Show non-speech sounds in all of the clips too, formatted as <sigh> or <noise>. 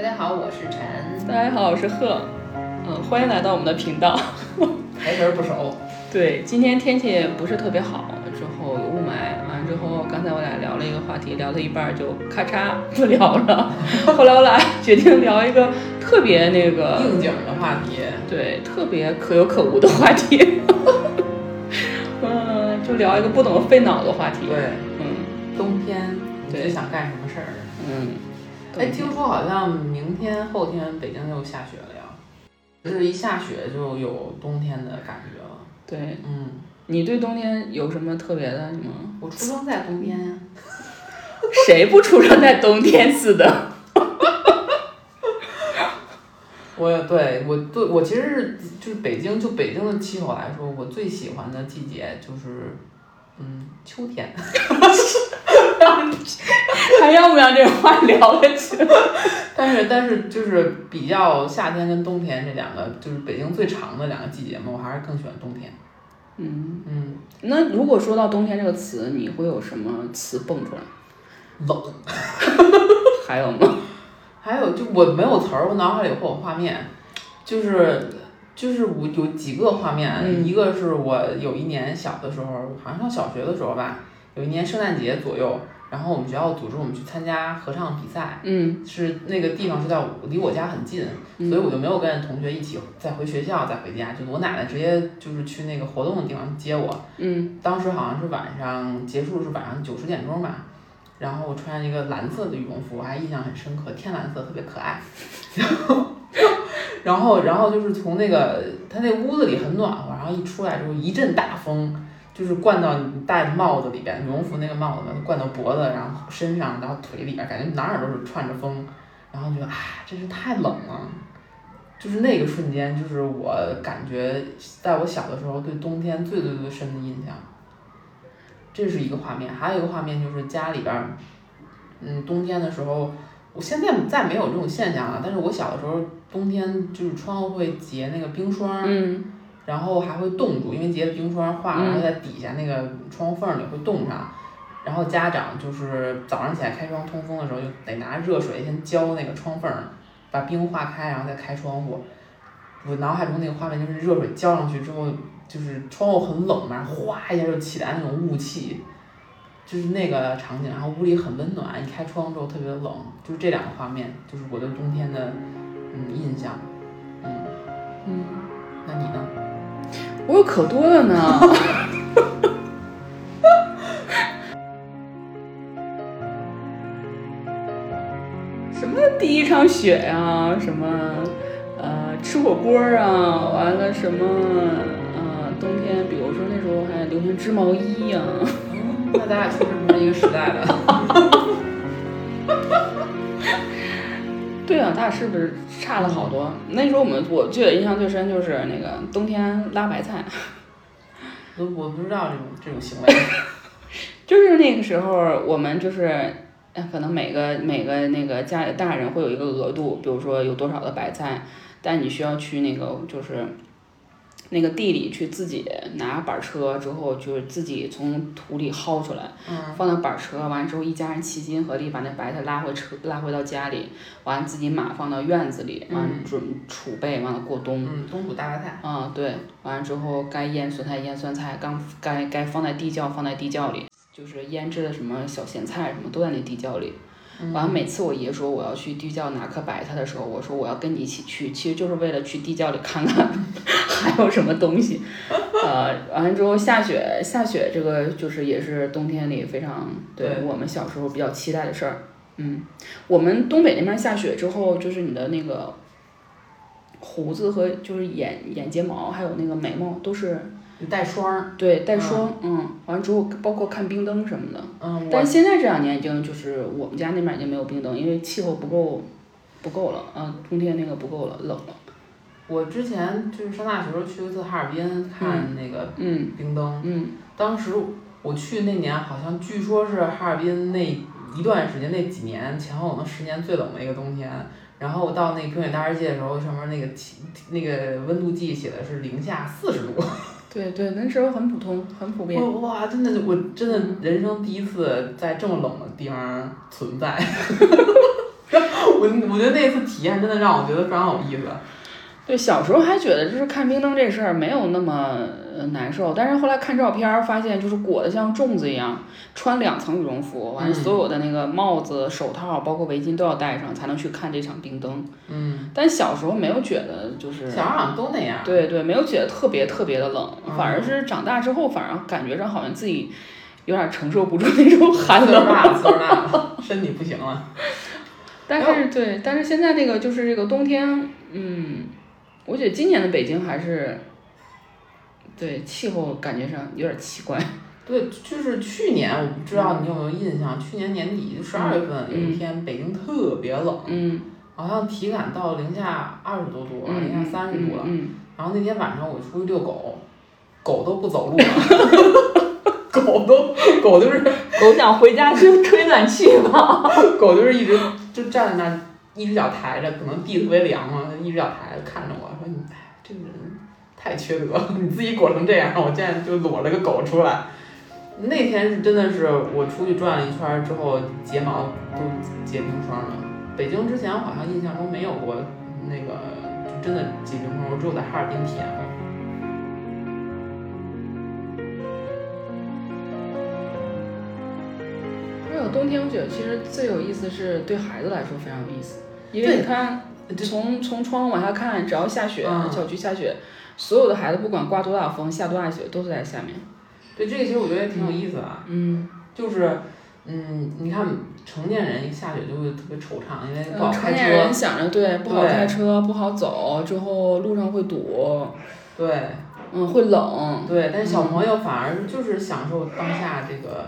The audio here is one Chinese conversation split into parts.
大家好，我是陈。大家好，我是贺。嗯，欢迎来到我们的频道。<laughs> 台词儿不熟。<laughs> 对，今天天气不是特别好，之后有雾霾，完了之后，刚才我俩聊了一个话题，聊到一半儿就咔嚓 <laughs> 不聊了。后来我俩决定聊一个特别那个应景的话题，对，特别可有可无的话题。嗯，就聊一个不怎么费脑的话题。对，嗯，冬天你最想干什么事儿？嗯。哎，听说好像明天后天北京又下雪了呀，就是一下雪就有冬天的感觉了。对嗯，你对冬天有什么特别的吗？我出生在冬天呀。<laughs> 谁不出生在冬天似的？<laughs> 我也对我对我其实是就是北京就北京的气候来说，我最喜欢的季节就是嗯秋天。<laughs> <laughs> 还要不要这话聊下去？<laughs> 但是但是就是比较夏天跟冬天这两个就是北京最长的两个季节嘛，我还是更喜欢冬天。嗯，嗯，那如果说到冬天这个词，你会有什么词蹦出来？冷。<laughs> 还有吗？还有就我没有词儿，我脑海里会有画面，就是就是我有几个画面，嗯一个是我有一年小的时候，好像上小学的时候吧，有一年圣诞节左右，然后我们学校组织我们去参加合唱比赛，嗯。是那个地方是在离我家很近，嗯所以我就没有跟同学一起再回学校再回家，就我奶奶直接就是去那个活动的地方接我，嗯。当时好像是晚上结束是晚上九十点钟吧，然后我穿一个蓝色的羽绒服，我还印象很深刻，天蓝色特别可爱。然 <laughs> 后然后，然后就是从那个他那屋子里很暖和，然后一出来之后一阵大风，就是灌到你戴的帽子里边，羽绒服那个帽子灌到脖子，然后身上，然后腿里边，感觉哪哪都是串着风，然后觉得啊，真是太冷了。就是那个瞬间，就是我感觉在我小的时候对冬天最最最深的印象。这是一个画面，还有一个画面就是家里边儿，嗯，冬天的时候，我现在再没有这种现象了。但是我小的时候，冬天就是窗户会结那个冰霜，嗯然后还会冻住，因为结的冰霜化然后在底下那个窗户缝儿里会冻上。然后家长就是早上起来开窗通风的时候，就得拿热水先浇那个窗缝儿，把冰化开，然后再开窗户。我脑海中那个画面就是热水浇上去之后，就是窗户很冷嘛，哗一下就起来那种雾气，就是那个场景。然后屋里很温暖，一开窗之后特别冷，就是这两个画面，就是我对冬天的嗯印象。嗯，嗯，那你呢？我有可多了呢。<laughs> 什么第一场雪呀、什么呃吃火锅啊，完了什么呃冬天，比如说那时候还流行织毛衣呀、那咱俩确实不是一个时代的。<laughs> 对啊，咱俩是不是差了好多？那时候我们我记得印象最深就是那个冬天拉白菜，我我不知道这种这种行为。<laughs> 就是那个时候我们就是，呃可能每个每个那个家里大人会有一个额度，比如说有多少的白菜，但你需要去那个就是。那个地里去自己拿板车之后，就是自己从土里薅出来，嗯放到板车，完之后一家人齐心合力把那白菜拉回车，拉回到家里，完了自己码放到院子里，完准储备，完了过冬。嗯，冬储大白菜。啊，对，完了之后该腌酸菜腌酸菜，刚该该放在地窖放在地窖里，就是腌制的什么小咸菜什么都在那地窖里。完了，每次我爷说我要去地窖拿颗白菜的时候，我说我要跟你一起去，其实就是为了去地窖里看看 <laughs> 还有什么东西。呃，完了之后下雪，下雪这个就是也是冬天里非常对对我们小时候比较期待的事儿。嗯，我们东北那边下雪之后，就是你的那个胡子和就是眼眼睫毛还有那个眉毛都是就带霜儿。对带霜，嗯，完了之后包括看冰灯什么的。嗯，但是现在这两年已经就是我们家那边已经没有冰灯，因为气候不够不够了，啊，冬天那个不够了，冷了。我之前就是上大学时候去过一次哈尔滨看那个嗯冰灯，嗯当时我去那年好像据说是哈尔滨那一段时间那几年前后可能十年最冷的一个冬天。然后我到那个冰雪大世界的时候，上面那个气那个温度计写的是零下四十度。对对，那时候很普通，很普遍。哇，真的，我真的人生第一次在这么冷的地方存在。<laughs> 我我觉得那次体验真的让我觉得非常有意思。对，小时候还觉得就是看冰灯这事儿没有那么呃难受，但是后来看照片儿发现就是裹得像粽子一样，穿两层羽绒服，完了嗯所有的那个帽子、手套，包括围巾都要戴上才能去看这场冰灯。嗯，但小时候没有觉得就是小孩好像都那样。对对，没有觉得特别特别的冷，嗯反而是长大之后，反而感觉上好像自己有点承受不住那种 <laughs> 寒冷。大了，<laughs> 岁数大了，身体不行了。但是对，但是现在这个就是这个冬天，嗯，我觉得今年的北京还是，对气候感觉上有点奇怪。<laughs> 对，就是去年，我不知道你有没有印象，去年年底十二月份有一天，北京特别冷，嗯，好像体感到零下二十多度，嗯零下三十度了。嗯，然后那天晚上我出去遛狗，狗都不走路了，<laughs> 狗都狗就是狗想回家去吹暖气吧。<laughs> 狗就是一直就站在那儿，一只脚抬着，可能地特别凉嘛，他一只脚抬着看着我说你，哎，这个人太缺德，你自己裹成这样，我现在就裸了个狗出来。那天是真的是我出去转了一圈之后，睫毛都结冰霜了。北京之前好像印象中没有过那个就真的结冰霜，我只有在哈尔滨体验过。冬天，我觉得其实最有意思是对孩子来说非常有意思，因为你看，从从窗户往下看，只要下雪，嗯。小区下雪，所有的孩子不管刮多大风、下多大雪，都是在下面。对，这个其实我觉得也挺有意思的，嗯，就是嗯，你看成年人一下雪就会特别惆怅，因为不好呃成开年人车。想着对不好开车，不好走，之后路上会堵，对。嗯，会冷。对，但是小朋友反而就是享受当下这个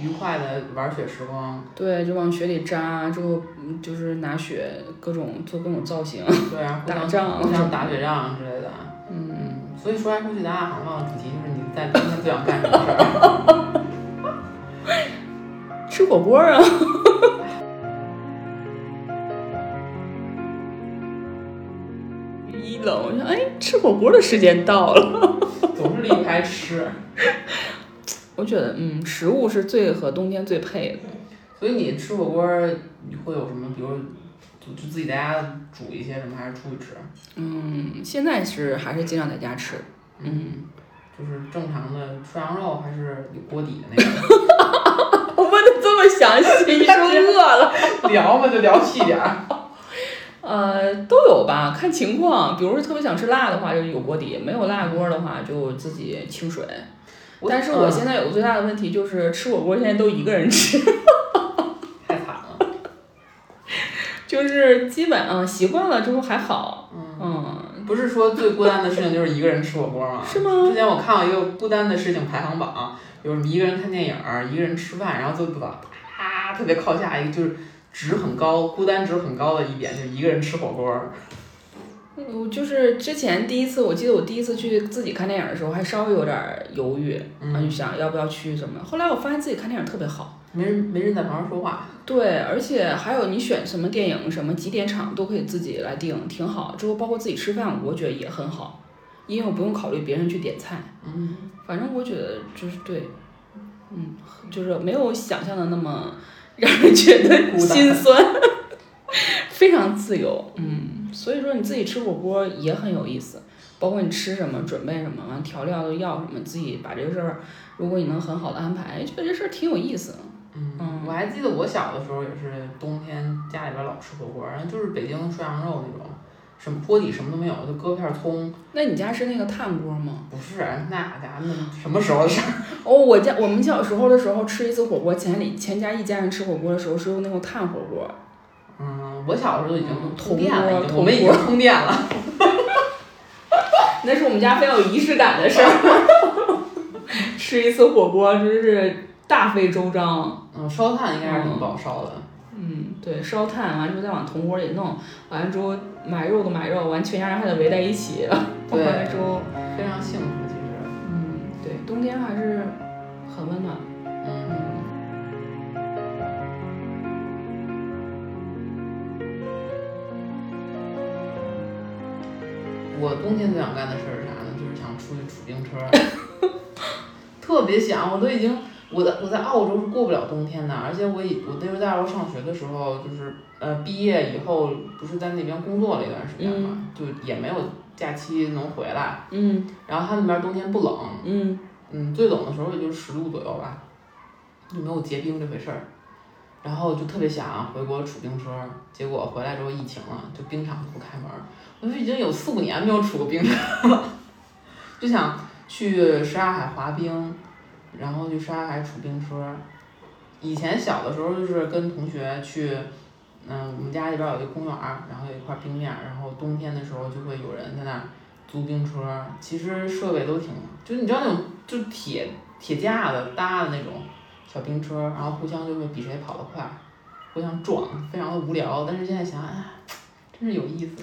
愉快的玩雪时光。对，就往雪里扎，之后嗯就是拿雪各种做各种造型。对啊，打仗互相打雪仗之类的。嗯，嗯，所以说来说去，咱俩好像忘了主题，就是你在冬天最想干什么事儿？吃火锅啊。<laughs> 一冷，我说哎，吃火锅的时间到了。总是离不开吃。我觉得，嗯，食物是最和冬天最配的。所以你吃火锅儿你会有什么？比如就就自己在家煮一些什么，还是出去吃？嗯，现在是还是尽量在家吃。嗯，就是正常的涮羊肉，还是有锅底的那个？<laughs> 我问的这么详细，<laughs> 你说饿了？<laughs> 聊嘛就聊细点儿。呃，都有吧，看情况。比如说特别想吃辣的话，就有锅底；没有辣锅的话，就自己清水。但是我嗯现在有个最大的问题就是吃火锅现在都一个人吃，<laughs> 太惨了。就是基本嗯习惯了之后还好，嗯，嗯，不是说最孤单的事情就是一个人吃火锅吗？是吗？之前我看到一个孤单的事情排行榜，有什么一个人看电影儿，一个人吃饭，然后最后啪特别靠下一个就是值很高，孤单值很高的一点就是一个人吃火锅儿。我就是之前第一次，我记得我第一次去自己看电影的时候，还稍微有点儿犹豫，然后就嗯，想要不要去什么。后来我发现自己看电影特别好，没人没人在旁边说话。对，而且还有你选什么电影、什么几点场都可以自己来定，挺好。之后包括自己吃饭，我觉得也很好，因为我不用考虑别人去点菜。嗯，反正我觉得就是对，嗯，就是没有想象的那么让人觉得心酸，<laughs> 非常自由。嗯，所以说你自己吃火锅也很有意思，包括你吃什么、准备什么、完调料都要什么，自己把这个事儿，如果你能很好的安排，觉得这事儿挺有意思的。嗯，我还记得我小的时候也是冬天家里边老吃火锅儿，然后就是北京涮羊肉那种，什么锅底什么都没有，就搁片儿葱。那你家是那个炭锅吗？不是，那家那什么时候的事儿？<laughs> 哦，我家我们小时候的时候吃一次火锅，前里全家一家人吃火锅的时候是用那种炭火锅。嗯，我小时候都已经嗯通电了，已经我们已经通电了。<laughs> 那是我们家非常有仪式感的事儿。<laughs> 吃一次火锅真是大费周章。嗯，烧炭应该是挺不好烧的。嗯，对，烧炭完之后再往铜锅里弄，完了之后买肉的买肉，完全家人还得围在一起，<laughs> 对完了之后，非常幸福，其实。嗯，对，冬天还是很温暖。我冬天最想干的事儿是啥呢？就是想出去杵冰车，<laughs> 特别想，我都已经我在我在澳洲是过不了冬天的，而且我以我那时候在澳洲上学的时候，就是呃毕业以后不是在那边工作了一段时间嘛，就也没有假期能回来。嗯然后他那边冬天不冷，嗯嗯，最冷的时候也就十度左右吧，就没有结冰这回事儿。然后就特别想回国储冰车，结果回来之后疫情了，就冰场都不开门。我就已经有四五年没有储过冰车了，就想去什刹海滑冰，然后去什刹海储冰车。以前小的时候就是跟同学去，嗯，我们家里边有一个公园，然后有一块冰面，然后冬天的时候就会有人在那儿租冰车，其实设备都挺，就是你知道那种就铁铁架子搭的那种小冰车，然后互相就会比谁跑得快，互相撞，非常的无聊。但是现在想，哎，真是有意思。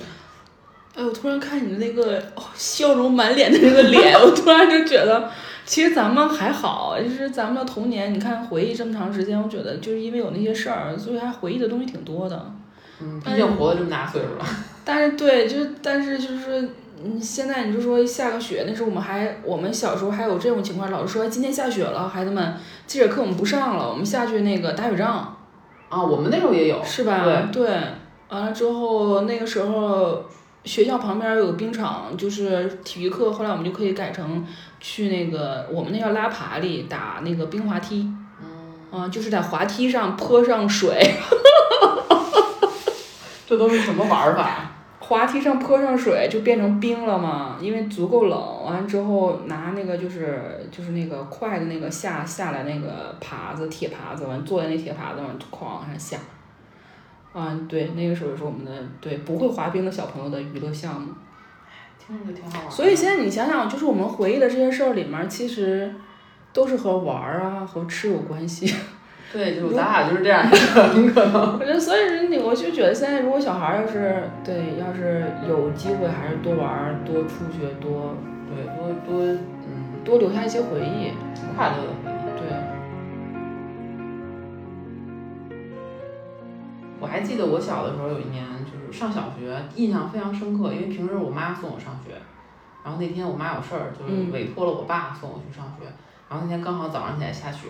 哎，我突然看你的那个、哦、笑容满脸的那个脸，我突然就觉得，其实咱们还好，就是咱们的童年，你看回忆这么长时间，我觉得就是因为有那些事儿，所以还回忆的东西挺多的。嗯，毕竟活了这么大岁数了。<laughs> 但是对，就是但是就是，嗯，现在你就说下个雪，那时候我们还我们小时候还有这种情况，老师说哎今天下雪了，孩子们这节课我们不上了，我们下去那个打雪仗，啊，我们那时候也有。是吧？对完了之后那个时候学校旁边有冰场，就是体育课，后来我们就可以改成去那个我们那叫拉爬犁打那个冰滑梯，嗯，啊、就是在滑梯上泼上水。这都是什么玩儿法？滑梯上泼上水就变成冰了嘛，因为足够冷。完了之后拿那个就是就是那个快的那个下下来那个耙子铁耙子，完坐在那铁耙子上哐往上下。啊，对，那个时候是我们的对不会滑冰的小朋友的娱乐项目。听着就挺好玩儿。所以现在你想想，就是我们回忆的这些事儿里面，其实都是和玩儿啊和吃有关系。对，就是咱俩就是这样的，很可能。<laughs> 我觉得，所以是你，我就觉得现在如果小孩儿要是对，要是有机会，还是多玩儿、多出去、多对，多多嗯，多留下一些回忆。快乐的回忆。对，我还记得我小的时候有一年就是上小学，印象非常深刻，因为平时我妈送我上学，然后那天我妈有事儿，就是嗯委托了我爸送我去上学，然后那天刚好早上起来下雪。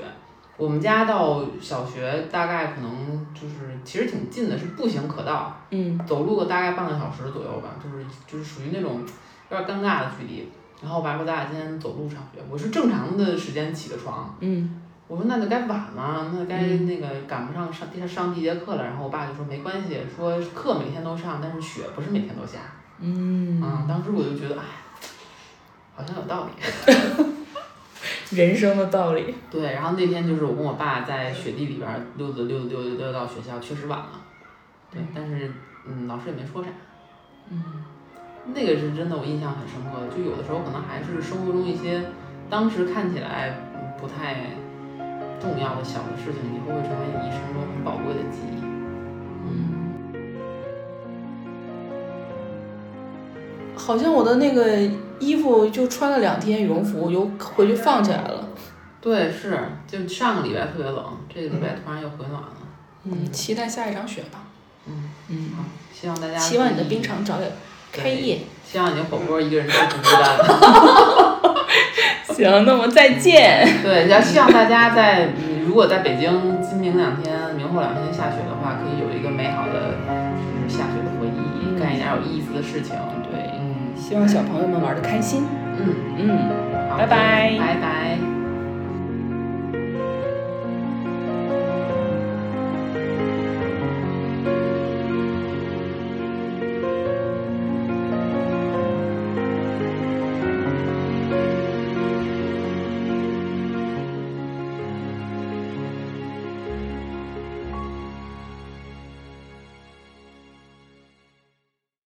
我们家到小学大概可能就是其实挺近的，是步行可到，嗯走路个大概半个小时左右吧，就是就是属于那种有点尴尬的距离。然后我爸说咱俩今天走路上学，我是正常的时间起的床，嗯我说那就该晚了，那该嗯那个赶不上上第上第一节课了。然后我爸就说没关系，说课每天都上，但是雪不是每天都下。嗯，嗯，当时我就觉得哎，好像有道理。<laughs> 人生的道理。对，然后那天就是我跟我爸在雪地里边儿溜达溜达溜达溜达到学校，确实晚了。对，但是嗯，老师也没说啥。嗯，那个是真的，我印象很深刻。就有的时候可能还是生活中一些当时看起来嗯不太重要的小的事情，以后会成为你一生中很宝贵的记忆。好像我的那个衣服就穿了两天羽绒服，我就回去放起来了。对，是，就上个礼拜特别冷，这个礼拜突然又回暖了。嗯，期待下一场雪吧。嗯，嗯，好，希望大家希望你的冰场早点开业。希望你的火锅一个人吃不孤单。<laughs> 行，那我们再见。对，要希望大家在你如果在北京今明两天、明后两天下雪的话，可以有一个美好的就是下雪的回忆，干一点有意思的事情。对，嗯希望小朋友们玩的开心。嗯，嗯，好拜拜拜拜。